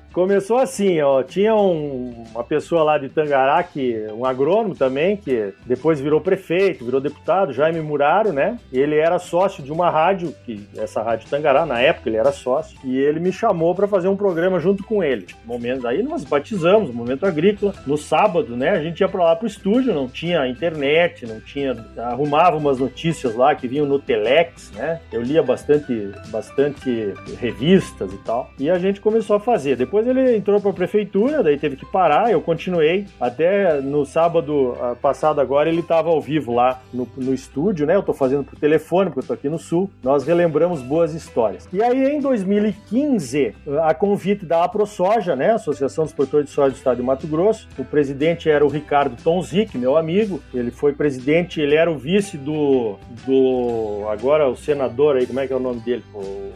Speaker 3: Começou assim, ó, tinha um, uma pessoa lá de Tangará, que, um agrônomo também, que depois virou prefeito, virou deputado, Jaime Muraro, né? Ele era sócio de uma rádio, que essa rádio Tangará, na época ele era sócio, e ele me chamou para fazer um programa junto com ele. Momento, aí nós batizamos, Momento Agrícola, no sábado, né? A gente ia para lá pro estúdio, não tinha internet, não tinha, arrumava umas notícias lá que vinham no Telex, né? Eu lia bastante, bastante revistas e tal, e a gente começou a fazer. Depois depois ele entrou para a prefeitura, daí teve que parar, eu continuei. Até no sábado ah, passado agora ele estava ao vivo lá no, no estúdio, né? Eu estou fazendo por telefone, porque eu estou aqui no sul. Nós relembramos boas histórias. E aí em 2015, a convite da AproSoja, né? Associação dos Produtores de Soja do Estado de Mato Grosso, o presidente era o Ricardo Tonzik, meu amigo. Ele foi presidente, ele era o vice do, do agora o senador aí, como é que é o nome dele? O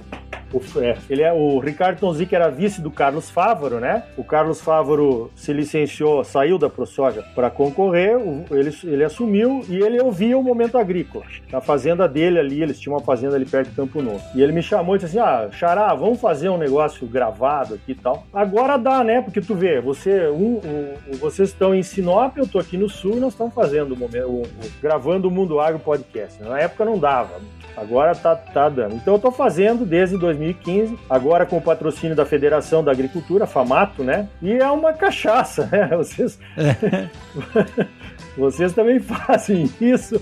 Speaker 3: o, é, ele é, o Ricardo Tonzic era vice do Carlos Fávaro, né? O Carlos Fávaro se licenciou, saiu da ProSoja para concorrer, o, ele, ele assumiu e ele ouvia o momento agrícola. Na fazenda dele ali, eles tinham uma fazenda ali perto de Campo Novo. E ele me chamou e disse assim: Ah, Xará, vamos fazer um negócio gravado aqui e tal. Agora dá, né? Porque tu vê, você, um, um, vocês estão em Sinop, eu tô aqui no sul, nós estamos fazendo o momento, o, gravando o Mundo Agro Podcast. Na época não dava. Agora tá, tá dando. Então eu tô fazendo desde 2015, agora com o patrocínio da Federação da Agricultura, FAMATO, né? E é uma cachaça, né? Vocês, vocês também fazem isso.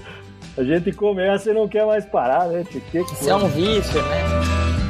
Speaker 3: A gente começa e não quer mais parar, né? Que, que
Speaker 4: Isso é um vício, né?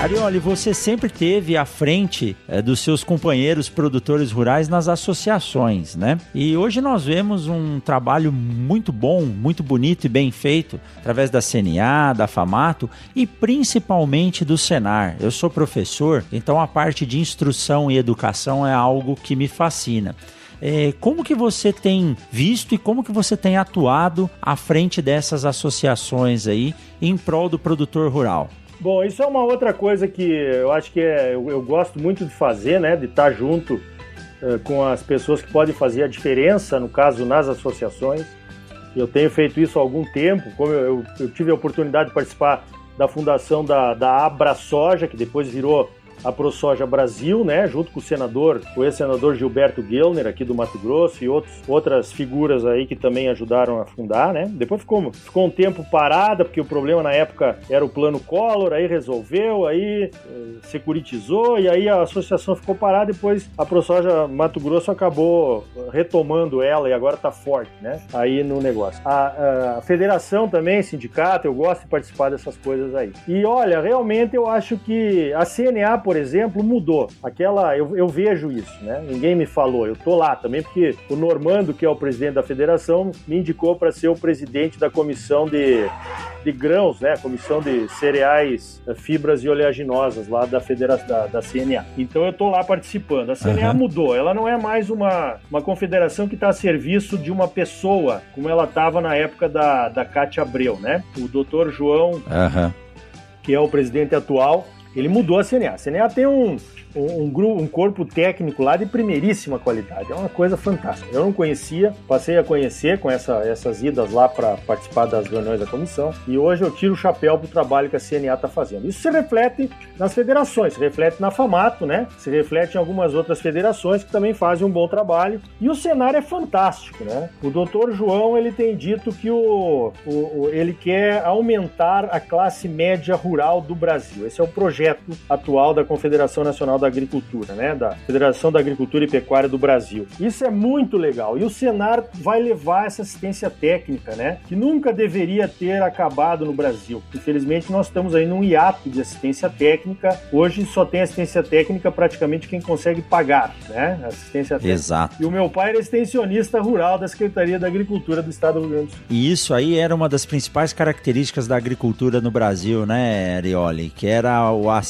Speaker 5: Arioli, você sempre teve à frente é, dos seus companheiros produtores rurais nas associações, né? E hoje nós vemos um trabalho muito bom, muito bonito e bem feito através da CNA, da FAMATO e principalmente do Senar. Eu sou professor, então a parte de instrução e educação é algo que me fascina. É, como que você tem visto e como que você tem atuado à frente dessas associações aí em prol do produtor rural?
Speaker 3: Bom, isso é uma outra coisa que eu acho que é, eu, eu gosto muito de fazer, né? De estar junto uh, com as pessoas que podem fazer a diferença, no caso, nas associações. Eu tenho feito isso há algum tempo, como eu, eu, eu tive a oportunidade de participar da fundação da, da Abra Soja, que depois virou a ProSoja Brasil, né, junto com o senador, o ex-senador Gilberto Gellner, aqui do Mato Grosso, e outros, outras figuras aí que também ajudaram a fundar, né. Depois ficou, ficou um tempo parada, porque o problema na época era o plano Collor, aí resolveu, aí eh, securitizou, e aí a associação ficou parada, depois a ProSoja Mato Grosso acabou retomando ela e agora está forte, né, aí no negócio. A, a federação também, sindicato, eu gosto de participar dessas coisas aí. E olha, realmente eu acho que a CNA, por exemplo, mudou. Aquela, eu, eu vejo isso, né? Ninguém me falou, eu tô lá também porque o Normando, que é o presidente da federação, me indicou para ser o presidente da comissão de, de grãos, né? Comissão de cereais, eh, fibras e oleaginosas lá da federação da, da CNA. Então eu tô lá participando. A CNA uhum. mudou, ela não é mais uma, uma confederação que está a serviço de uma pessoa, como ela estava na época da, da Cátia Abreu, né? O doutor João, uhum. que é o presidente atual, ele mudou a CNA. A CNA tem um, um, um, um, corpo técnico lá de primeiríssima qualidade. É uma coisa fantástica. Eu não conhecia, passei a conhecer com essa, essas idas lá para participar das reuniões da comissão e hoje eu tiro o chapéu para o trabalho que a CNA está fazendo. Isso se reflete nas federações, se reflete na FAMATO, né? se reflete em algumas outras federações que também fazem um bom trabalho. E o cenário é fantástico. Né? O doutor João ele tem dito que o, o, o ele quer aumentar a classe média rural do Brasil. Esse é o projeto atual da Confederação Nacional da Agricultura, né, da Federação da Agricultura e Pecuária do Brasil. Isso é muito legal. E o Senar vai levar essa assistência técnica, né, que nunca deveria ter acabado no Brasil. Infelizmente, nós estamos aí num hiato de assistência técnica. Hoje só tem assistência técnica praticamente quem consegue pagar, né, assistência técnica.
Speaker 5: Exato.
Speaker 3: E o meu pai era extensionista rural da Secretaria da Agricultura do Estado do Rio Grande do Sul.
Speaker 5: E isso aí era uma das principais características da agricultura no Brasil, né, Arioli? Que era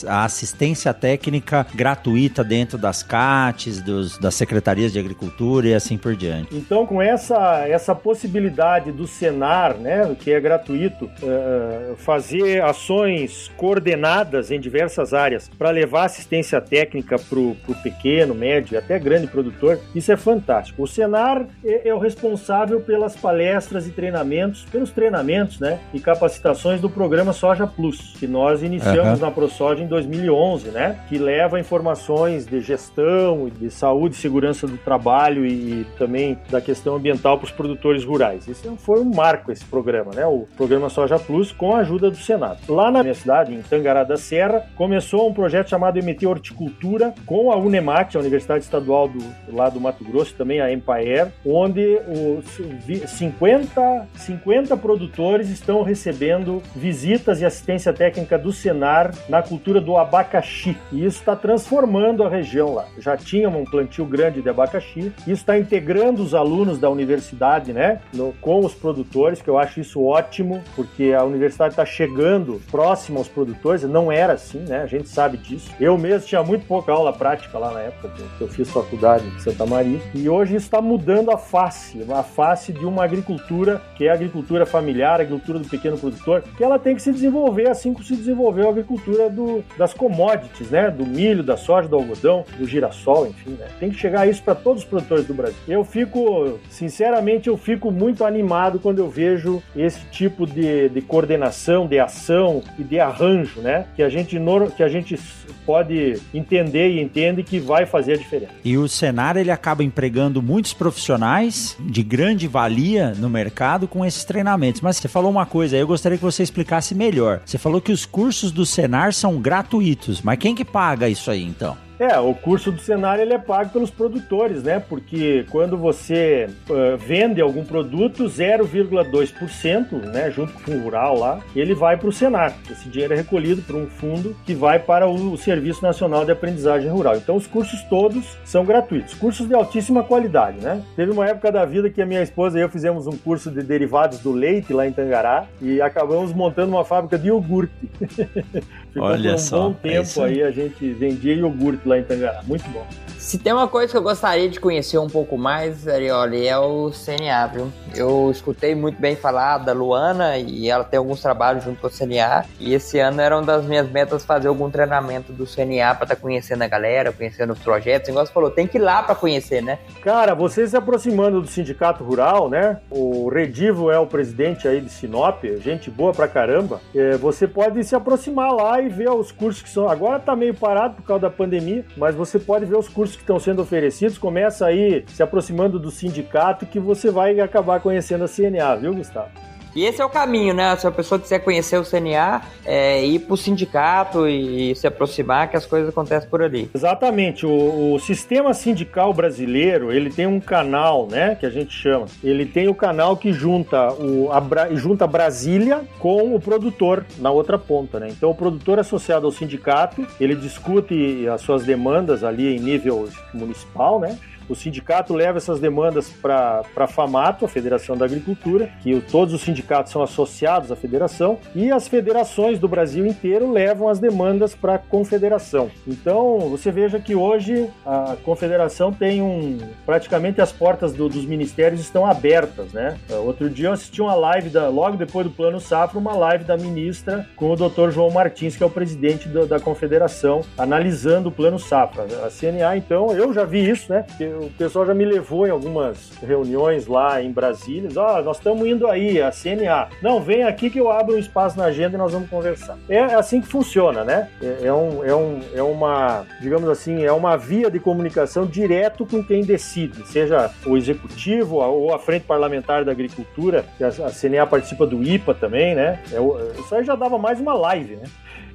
Speaker 5: a assistência técnica gratuita dentro das CATs, dos, das secretarias de agricultura e assim por diante.
Speaker 3: Então, com essa, essa possibilidade do Senar, né, que é gratuito, uh, fazer ações coordenadas em diversas áreas para levar assistência técnica para o pequeno, médio e até grande produtor, isso é fantástico. O Senar é, é, o responsável pelas palestras e treinamentos, pelos treinamentos né, e capacitações do programa Soja Plus, que nós iniciamos uhum. na ProSoja soja em 2011, né? Que leva informações de gestão, de saúde segurança do trabalho e também da questão ambiental para os produtores rurais. Isso foi um marco esse programa, né? O programa Soja Plus com a ajuda do Senado. Lá na minha cidade, em Tangará da Serra, começou um projeto chamado MT Horticultura com a Unemat, a Universidade Estadual do, lá do Mato Grosso, também a Empire, onde os 50, 50 produtores estão recebendo visitas e assistência técnica do Senar na cultura do abacaxi. E isso está a região lá. Já tinha um plantio grande de abacaxi, isso está integrando os alunos da universidade, né, no, com os produtores, que eu acho isso ótimo, porque a universidade está chegando próximo aos produtores, não era assim, né, a gente sabe disso. Eu mesmo tinha muito pouca aula prática lá na época que eu fiz faculdade em Santa Maria, e hoje está mudando a face, a face de uma agricultura que é a agricultura familiar, a agricultura do pequeno produtor, que ela tem que se desenvolver assim como se desenvolveu a agricultura do, das commodities, né? Do milho, da soja, do algodão, do girassol, enfim, né? Tem que chegar isso para todos os produtores do Brasil. Eu fico, sinceramente, eu fico muito animado quando eu vejo esse tipo de, de coordenação, de ação e de arranjo, né? Que a gente que a gente pode entender e entende que vai fazer a diferença.
Speaker 5: E o Senar ele acaba empregando muitos profissionais de grande valia no mercado com esses treinamentos. Mas você falou uma coisa, eu gostaria que você explicasse melhor. Você falou que os cursos do Senar são gratuitos, mas quem que paga isso aí então?
Speaker 3: É, o curso do cenário ele é pago pelos produtores, né? Porque quando você uh, vende algum produto, 0,2%, né, junto com o rural lá, ele vai para o Senar. Esse dinheiro é recolhido por um fundo que vai para o Serviço Nacional de Aprendizagem Rural. Então os cursos todos são gratuitos, cursos de altíssima qualidade, né? Teve uma época da vida que a minha esposa e eu fizemos um curso de derivados do leite lá em Tangará e acabamos montando uma fábrica de iogurte. Ficou
Speaker 5: Olha
Speaker 3: por um
Speaker 5: só,
Speaker 3: bom tempo
Speaker 5: é
Speaker 3: aí a gente vendia iogurte lá em Tangará. Muito bom.
Speaker 4: Se tem uma coisa que eu gostaria de conhecer um pouco mais, Arioli, é o CNA, viu? Eu escutei muito bem falar da Luana e ela tem alguns trabalhos junto com o CNA. E esse ano era uma das minhas metas fazer algum treinamento do CNA para estar tá conhecendo a galera, conhecendo os projetos. Igual você falou, tem que ir lá para conhecer, né?
Speaker 3: Cara, você se aproximando do Sindicato Rural, né? O Redivo é o presidente aí de Sinop, gente boa pra caramba. É, você pode se aproximar lá e ver os cursos que são. Agora tá meio parado por causa da pandemia, mas você pode ver os cursos que estão sendo oferecidos. Começa aí se aproximando do sindicato que você vai acabar conhecendo a CNA, viu, Gustavo?
Speaker 4: E esse é o caminho, né? Se a pessoa quiser conhecer o CNA, é ir para o sindicato e se aproximar, que as coisas acontecem por ali.
Speaker 3: Exatamente. O, o, sistema sindical brasileiro, ele tem um canal, né? Que a gente chama. Ele tem o canal que junta, o, a, junta Brasília com o produtor na outra ponta, né? Então, o produtor associado ao sindicato, ele discute as suas demandas ali em nível municipal, né? O sindicato leva essas demandas para a FAMATO, a Federação da Agricultura, que todos os sindicatos são associados à federação, e as federações do Brasil inteiro levam as demandas para a confederação. Então, você veja que hoje a confederação tem um. praticamente as portas do, dos ministérios estão abertas, né? Outro dia eu assisti uma live, da, logo depois do Plano Safra, uma live da ministra com o Dr. João Martins, que é o presidente do, da confederação, analisando o Plano Safra. A CNA, então, eu já vi isso, né? O pessoal já me levou em algumas reuniões lá em Brasília. Ó, oh, nós estamos indo aí, a CNA. Não, vem aqui que eu abro um espaço na agenda e nós vamos conversar. É assim que funciona, né? É, é, um, é, um, é uma, digamos assim, é uma via de comunicação direto com quem decide, seja o executivo ou a frente parlamentar da agricultura, que a, a CNA participa do IPA também, né? É, isso aí já dava mais uma live, né?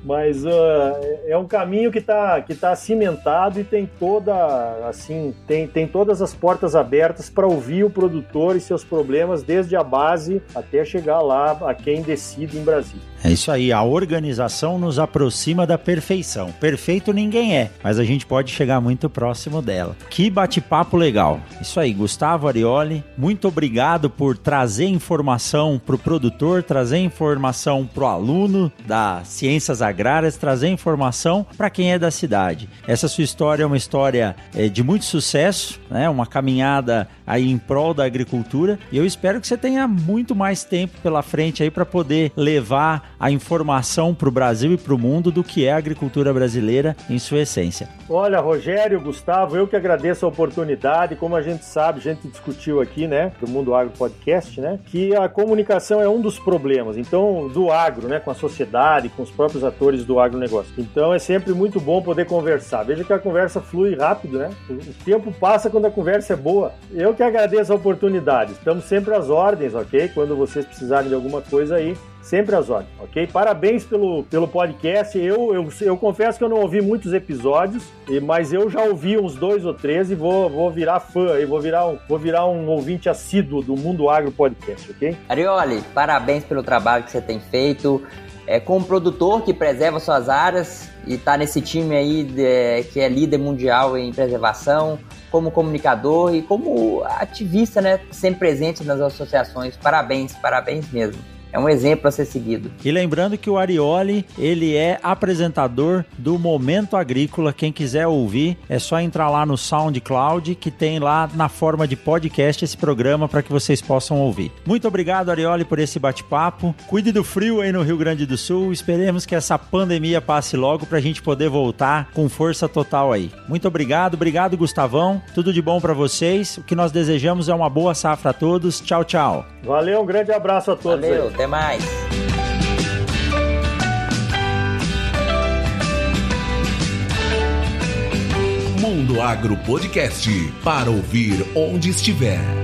Speaker 3: Mas uh, é um caminho que está que tá cimentado e tem toda assim tem, tem todas as portas abertas para ouvir o produtor e seus problemas desde a base até chegar lá a quem decide em Brasília.
Speaker 5: É isso aí, a organização nos aproxima da perfeição. Perfeito ninguém é, mas a gente pode chegar muito próximo dela. Que bate-papo legal. Isso aí, Gustavo Arioli, muito obrigado por trazer informação para o produtor, trazer informação para o aluno das ciências agrárias, trazer informação para quem é da cidade. Essa sua história é uma história é, de muito sucesso, né? uma caminhada aí em prol da agricultura e eu espero que você tenha muito mais tempo pela frente aí para poder levar a informação para o Brasil e para o mundo do que é a agricultura brasileira em sua essência.
Speaker 3: Olha, Rogério, Gustavo, eu que agradeço a oportunidade. Como a gente sabe, a gente discutiu aqui, né, do Mundo Agro Podcast, né, que a comunicação é um dos problemas. Então, do agro, né, com a sociedade, com os próprios atores setores do agronegócio. Então é sempre muito bom poder conversar. Veja que a conversa flui rápido, né? O tempo passa quando a conversa é boa. Eu que agradeço a oportunidade. Estamos sempre às ordens, ok? Quando vocês precisarem de alguma coisa aí, sempre às ordens, ok? Parabéns pelo, pelo podcast. Eu, eu, eu confesso que eu não ouvi muitos episódios, mas eu já ouvi uns dois ou três e vou, vou virar fã e vou virar, um, vou virar um ouvinte assíduo do Mundo Agro Podcast, ok?
Speaker 4: Arioli, parabéns pelo trabalho que você tem feito. É, como produtor que preserva suas áreas e está nesse time aí de, que é líder mundial em preservação, como comunicador e como ativista, né, sempre presente nas associações. Parabéns, parabéns mesmo é um exemplo a ser seguido.
Speaker 2: E lembrando que o Arioli, ele é apresentador do Momento Agrícola. Quem quiser ouvir, é só entrar lá no SoundCloud, que tem lá na forma de podcast esse programa para que vocês possam ouvir. Muito obrigado, Arioli, por esse bate-papo. Cuide do frio aí no Rio Grande do Sul. Esperemos que essa pandemia passe logo para a gente poder voltar com força total aí. Muito obrigado, obrigado, Gustavão. Tudo de bom para vocês. O que nós desejamos é uma boa safra a todos. Tchau, tchau.
Speaker 3: Valeu, um grande abraço a todos.
Speaker 4: Valeu, aí. Até mais.
Speaker 1: Mundo Agro Podcast para ouvir onde estiver.